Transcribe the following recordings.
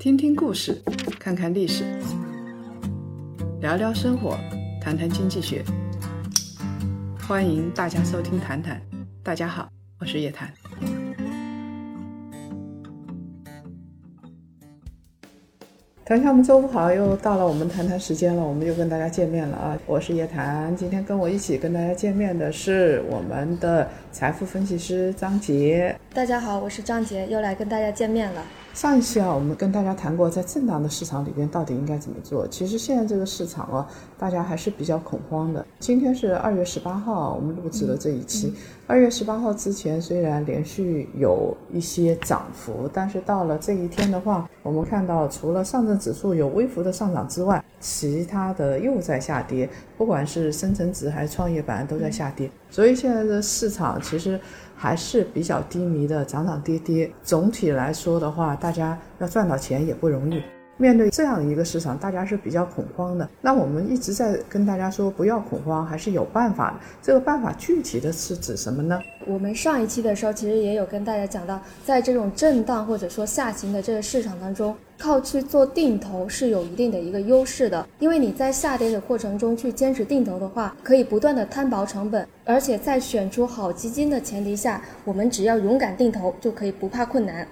听听故事，看看历史，聊聊生活，谈谈经济学。欢迎大家收听《谈谈》，大家好，我是叶檀。谈谈，我们周五好，又到了我们谈谈时间了，我们又跟大家见面了啊！我是叶檀，今天跟我一起跟大家见面的是我们的财富分析师张杰。大家好，我是张杰，又来跟大家见面了。上一期啊，我们跟大家谈过，在震荡的市场里边到底应该怎么做。其实现在这个市场啊，大家还是比较恐慌的。今天是二月十八号，我们录制了这一期。二月十八号之前虽然连续有一些涨幅，但是到了这一天的话，我们看到除了上证指数有微幅的上涨之外，其他的又在下跌，不管是深成指还是创业板都在下跌。所以现在的市场其实。还是比较低迷的，涨涨跌跌。总体来说的话，大家要赚到钱也不容易。面对这样一个市场，大家是比较恐慌的。那我们一直在跟大家说，不要恐慌，还是有办法的。这个办法具体的是指什么呢？我们上一期的时候，其实也有跟大家讲到，在这种震荡或者说下行的这个市场当中，靠去做定投是有一定的一个优势的。因为你在下跌的过程中去坚持定投的话，可以不断的摊薄成本，而且在选出好基金的前提下，我们只要勇敢定投，就可以不怕困难。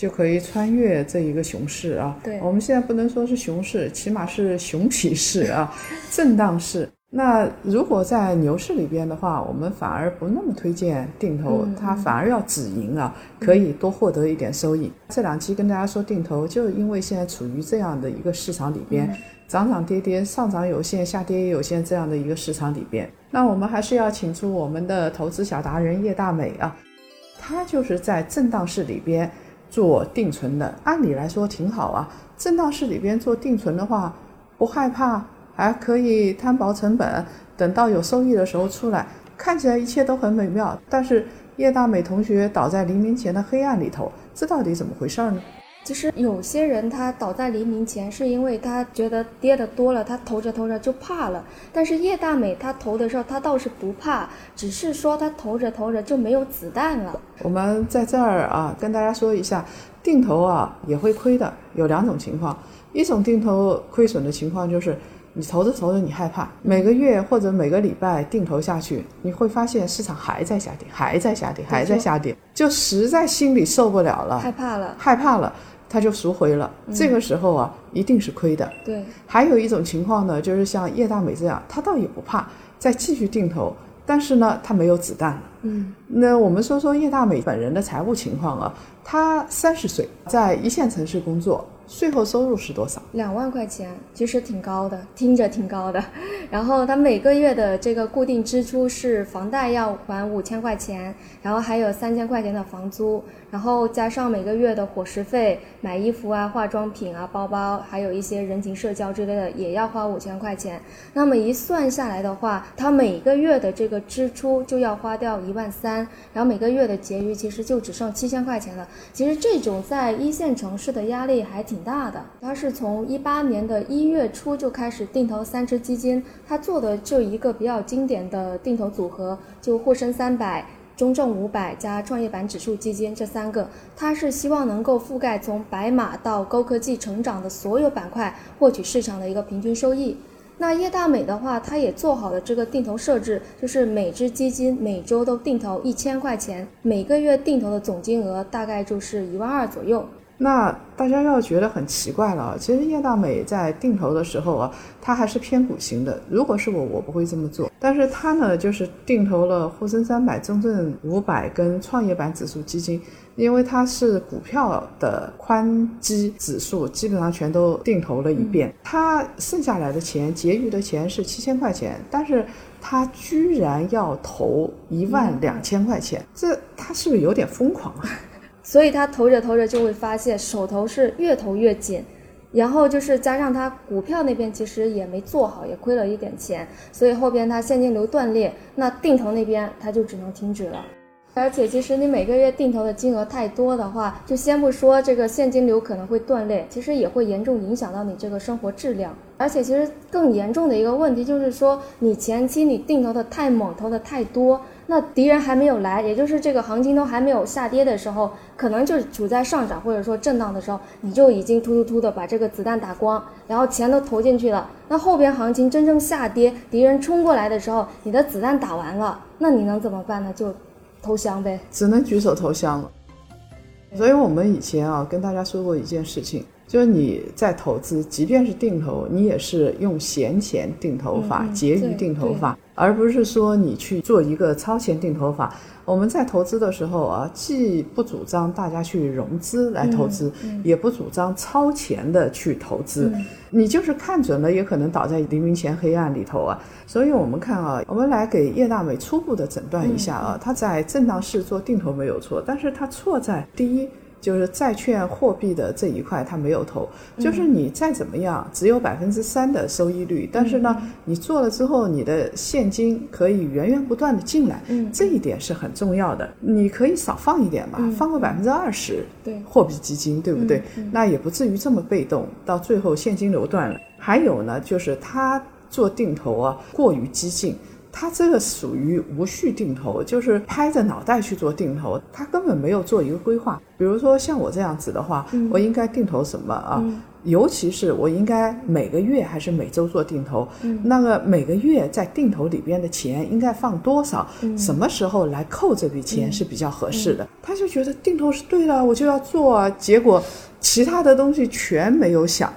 就可以穿越这一个熊市啊！对，我们现在不能说是熊市，起码是熊皮市啊，震荡市。那如果在牛市里边的话，我们反而不那么推荐定投，它反而要止盈啊，可以多获得一点收益。这两期跟大家说定投，就因为现在处于这样的一个市场里边，涨涨跌跌，上涨有限，下跌也有限这样的一个市场里边，那我们还是要请出我们的投资小达人叶大美啊，他就是在震荡市里边。做定存的，按理来说挺好啊。震荡市里边做定存的话，不害怕，还可以摊薄成本，等到有收益的时候出来，看起来一切都很美妙。但是叶大美同学倒在黎明前的黑暗里头，这到底怎么回事呢？其实有些人他倒在黎明前，是因为他觉得跌的多了，他投着投着就怕了。但是叶大美他投的时候，他倒是不怕，只是说他投着投着就没有子弹了。我们在这儿啊，跟大家说一下，定投啊也会亏的，有两种情况。一种定投亏损的情况就是，你投着投着你害怕，每个月或者每个礼拜定投下去，你会发现市场还在下跌，还在下跌，还在下跌，就实在心里受不了了，害怕了，害怕了。他就赎回了，这个时候啊，一定是亏的。对，还有一种情况呢，就是像叶大美这样，他倒也不怕，再继续定投，但是呢，他没有子弹了。嗯，那我们说说叶大美本人的财务情况啊，他三十岁，在一线城市工作。税后收入是多少？两万块钱，其实挺高的，听着挺高的。然后他每个月的这个固定支出是房贷要还五千块钱，然后还有三千块钱的房租，然后加上每个月的伙食费、买衣服啊、化妆品啊、包包，还有一些人情社交之类的，也要花五千块钱。那么一算下来的话，他每个月的这个支出就要花掉一万三，然后每个月的结余其实就只剩七千块钱了。其实这种在一线城市的压力还挺。大的，他是从一八年的一月初就开始定投三只基金，他做的就一个比较经典的定投组合，就沪深三百、中证五百加创业板指数基金这三个，他是希望能够覆盖从白马到高科技成长的所有板块，获取市场的一个平均收益。那叶大美的话，他也做好了这个定投设置，就是每只基金每周都定投一千块钱，每个月定投的总金额大概就是一万二左右。那大家要觉得很奇怪了，其实叶大美在定投的时候啊，他还是偏股型的。如果是我，我不会这么做。但是他呢，就是定投了沪深三百、中证五百跟创业板指数基金，因为它是股票的宽基指数，基本上全都定投了一遍。他剩下来的钱，结余的钱是七千块钱，但是他居然要投一万两千块钱，这他是不是有点疯狂啊？所以他投着投着就会发现手头是越投越紧，然后就是加上他股票那边其实也没做好，也亏了一点钱，所以后边他现金流断裂，那定投那边他就只能停止了。而且，其实你每个月定投的金额太多的话，就先不说这个现金流可能会断裂，其实也会严重影响到你这个生活质量。而且，其实更严重的一个问题就是说，你前期你定投的太猛，投的太多，那敌人还没有来，也就是这个行情都还没有下跌的时候，可能就处在上涨或者说震荡的时候，你就已经突突突的把这个子弹打光，然后钱都投进去了。那后边行情真正下跌，敌人冲过来的时候，你的子弹打完了，那你能怎么办呢？就投降呗，只能举手投降了。所以我们以前啊跟大家说过一件事情，就是你在投资，即便是定投，你也是用闲钱定投法、结余定投法，而不是说你去做一个超前定投法。我们在投资的时候啊，既不主张大家去融资来投资，也不主张超前的去投资。你就是看准了，也可能倒在黎明前黑暗里头啊。所以我们看啊，我们来给叶大美初步的诊断一下啊，他在震荡市做定投没有错，但是他错在第一。就是债券货币的这一块，它没有投。就是你再怎么样，只有百分之三的收益率，但是呢，你做了之后，你的现金可以源源不断的进来，这一点是很重要的。你可以少放一点嘛，放个百分之二十，对，货币基金，对不对？那也不至于这么被动，到最后现金流断了。还有呢，就是他做定投啊，过于激进。他这个属于无序定投，就是拍着脑袋去做定投，他根本没有做一个规划。比如说像我这样子的话，我应该定投什么啊？尤其是我应该每个月还是每周做定投？那个每个月在定投里边的钱应该放多少？什么时候来扣这笔钱是比较合适的？他就觉得定投是对的，我就要做啊。结果其他的东西全没有想。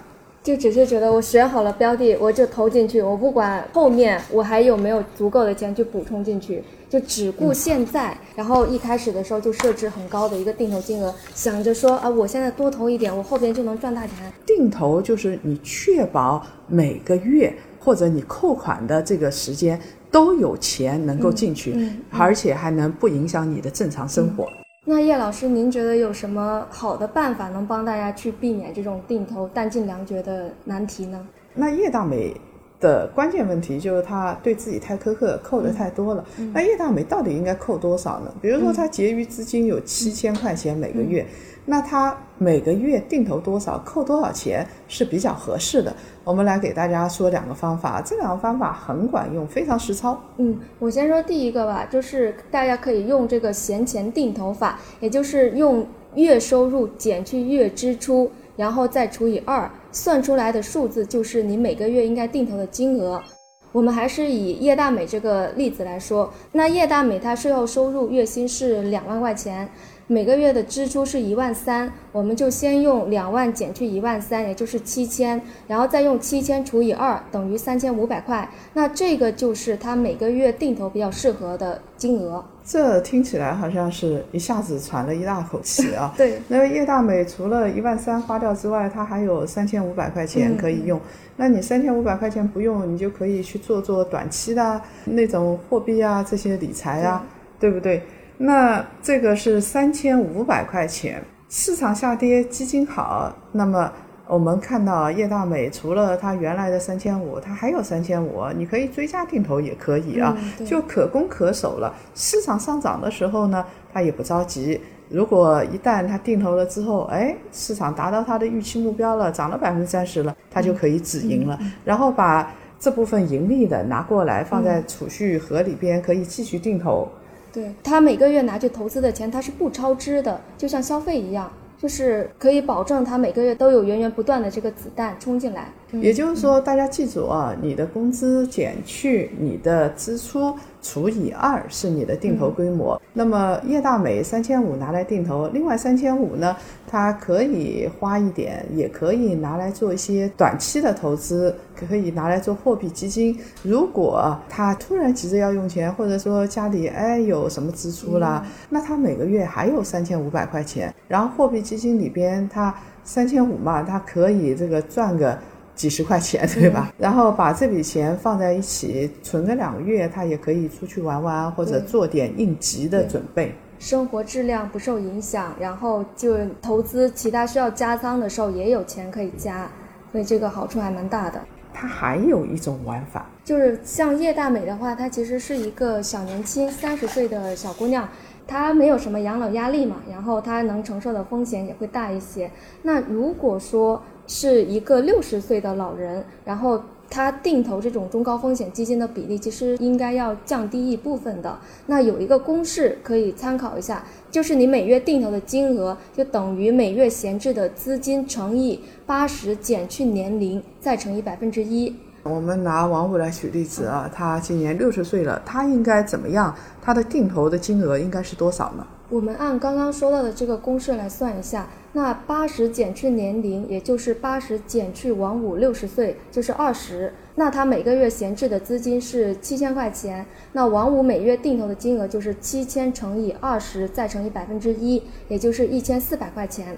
就只是觉得我选好了标的，我就投进去，我不管后面我还有没有足够的钱去补充进去，就只顾现在。然后一开始的时候就设置很高的一个定投金额，想着说啊，我现在多投一点，我后边就能赚大钱。定投就是你确保每个月或者你扣款的这个时间都有钱能够进去，而且还能不影响你的正常生活。那叶老师，您觉得有什么好的办法能帮大家去避免这种定投弹尽粮绝的难题呢？那叶大美的关键问题就是他对自己太苛刻，扣的太多了。那叶大美到底应该扣多少呢？比如说他结余资金有七千块钱每个月。那他每个月定投多少，扣多少钱是比较合适的。我们来给大家说两个方法，这两个方法很管用，非常实操。嗯，我先说第一个吧，就是大家可以用这个闲钱定投法，也就是用月收入减去月支出，然后再除以二，算出来的数字就是你每个月应该定投的金额。我们还是以叶大美这个例子来说，那叶大美她税后收入月薪是两万块钱。每个月的支出是一万三，我们就先用两万减去一万三，也就是七千，然后再用七千除以二，等于三千五百块。那这个就是他每个月定投比较适合的金额。这听起来好像是一下子喘了一大口气啊。对。那叶大美除了一万三花掉之外，他还有三千五百块钱可以用。那你三千五百块钱不用，你就可以去做做短期的那种货币啊，这些理财啊，对不对？那这个是三千五百块钱，市场下跌，基金好，那么我们看到叶大美除了它原来的三千五，它还有三千五，你可以追加定投也可以啊，就可攻可守了。市场上涨的时候呢，它也不着急。如果一旦它定投了之后，哎，市场达到它的预期目标了，涨了百分之三十了，它就可以止盈了，然后把这部分盈利的拿过来放在储蓄盒里边，可以继续定投。对他每个月拿去投资的钱，他是不超支的，就像消费一样，就是可以保证他每个月都有源源不断的这个子弹冲进来。也就是说，大家记住啊，你的工资减去你的支出。除以二是你的定投规模，那么叶大美三千五拿来定投，另外三千五呢，它可以花一点，也可以拿来做一些短期的投资，可以拿来做货币基金。如果他突然急着要用钱，或者说家里哎有什么支出啦，那他每个月还有三千五百块钱，然后货币基金里边他三千五嘛，他可以这个赚个。几十块钱，对吧？然后把这笔钱放在一起，存个两个月，他也可以出去玩玩，或者做点应急的准备，生活质量不受影响。然后就投资其他需要加仓的时候，也有钱可以加，所以这个好处还蛮大的。它还有一种玩法，就是像叶大美的话，她其实是一个小年轻，三十岁的小姑娘。她没有什么养老压力嘛，然后她能承受的风险也会大一些。那如果说是一个六十岁的老人，然后他定投这种中高风险基金的比例，其实应该要降低一部分的。那有一个公式可以参考一下，就是你每月定投的金额就等于每月闲置的资金乘以八十减去年龄，再乘以百分之一。我们拿王五来举例子啊，他今年六十岁了，他应该怎么样？他的定投的金额应该是多少呢？我们按刚刚说到的这个公式来算一下，那八十减去年龄，也就是八十减去王五六十岁，就是二十。那他每个月闲置的资金是七千块钱，那王五每月定投的金额就是七千乘以二十，再乘以百分之一，也就是一千四百块钱。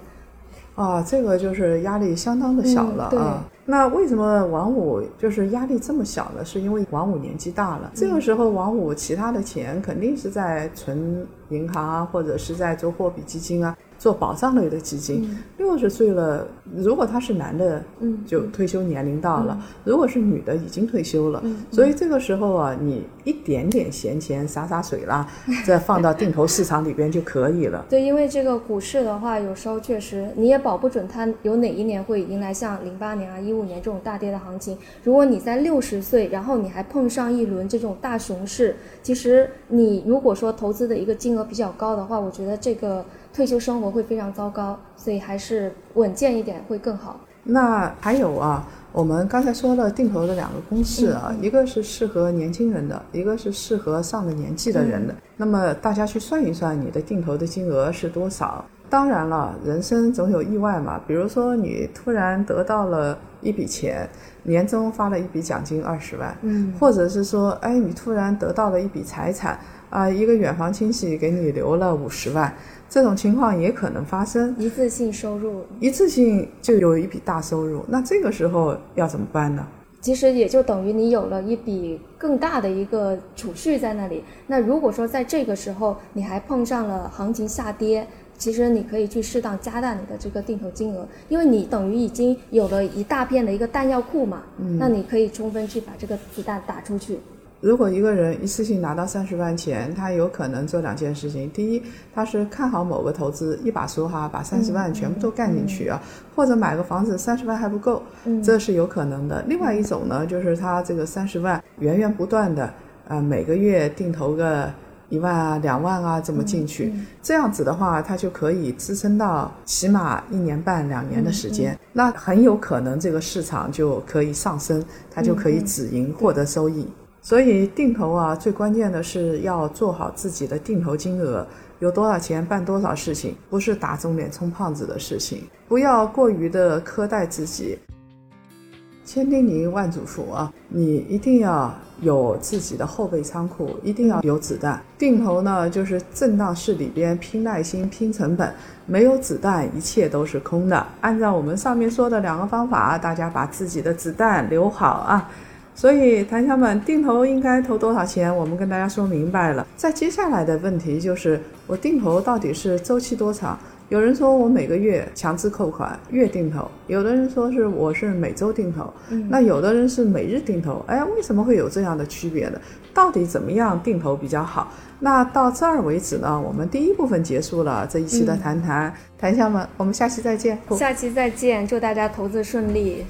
啊，这个就是压力相当的小了啊。那为什么王五就是压力这么小呢？是因为王五年纪大了，这个时候王五其他的钱肯定是在存银行啊，或者是在做货币基金啊。做保障类的基金，六十岁了，如果他是男的，嗯，就退休年龄到了；如果是女的，已经退休了。所以这个时候啊，你一点点闲钱洒洒水啦，再放到定投市场里边就可以了。对，因为这个股市的话，有时候确实你也保不准它有哪一年会迎来像零八年啊、一五年这种大跌的行情。如果你在六十岁，然后你还碰上一轮这种大熊市，其实你如果说投资的一个金额比较高的话，我觉得这个。退休生活会非常糟糕，所以还是稳健一点会更好。那还有啊，我们刚才说了定投的两个公式啊，一个是适合年轻人的，一个是适合上了年纪的人的。那么大家去算一算，你的定投的金额是多少？当然了，人生总有意外嘛，比如说你突然得到了一笔钱，年终发了一笔奖金二十万，嗯，或者是说，哎，你突然得到了一笔财产啊，一个远房亲戚给你留了五十万。这种情况也可能发生，一次性收入，一次性就有一笔大收入，那这个时候要怎么办呢？其实也就等于你有了一笔更大的一个储蓄在那里。那如果说在这个时候你还碰上了行情下跌，其实你可以去适当加大你的这个定投金额，因为你等于已经有了一大片的一个弹药库嘛，嗯那你可以充分去把这个子弹打出去。如果一个人一次性拿到三十万钱，他有可能做两件事情：第一，他是看好某个投资，一把梭哈把三十万全部都干进去啊；或者买个房子，三十万还不够，这是有可能的。另外一种呢，就是他这个三十万源源不断的，呃，每个月定投个一万啊、两万啊这么进去，这样子的话，他就可以支撑到起码一年半、两年的时间。那很有可能这个市场就可以上升，他就可以止盈获得收益。所以定投啊，最关键的是要做好自己的定投金额，有多少钱办多少事情，不是打肿脸充胖子的事情。不要过于的苛待自己。千叮咛万嘱咐啊，你一定要有自己的后备仓库，一定要有子弹。定投呢，就是震荡市里边拼耐心、拼成本，没有子弹，一切都是空的。按照我们上面说的两个方法，大家把自己的子弹留好啊。所以，檀香们定投应该投多少钱？我们跟大家说明白了。在接下来的问题就是，我定投到底是周期多长？有人说我每个月强制扣款月定投，有的人说是我是每周定投，那有的人是每日定投。哎，为什么会有这样的区别呢？到底怎么样定投比较好？那到这儿为止呢，我们第一部分结束了这一期的谈谈。檀香们，我们下期再见。下期再见，祝大家投资顺利。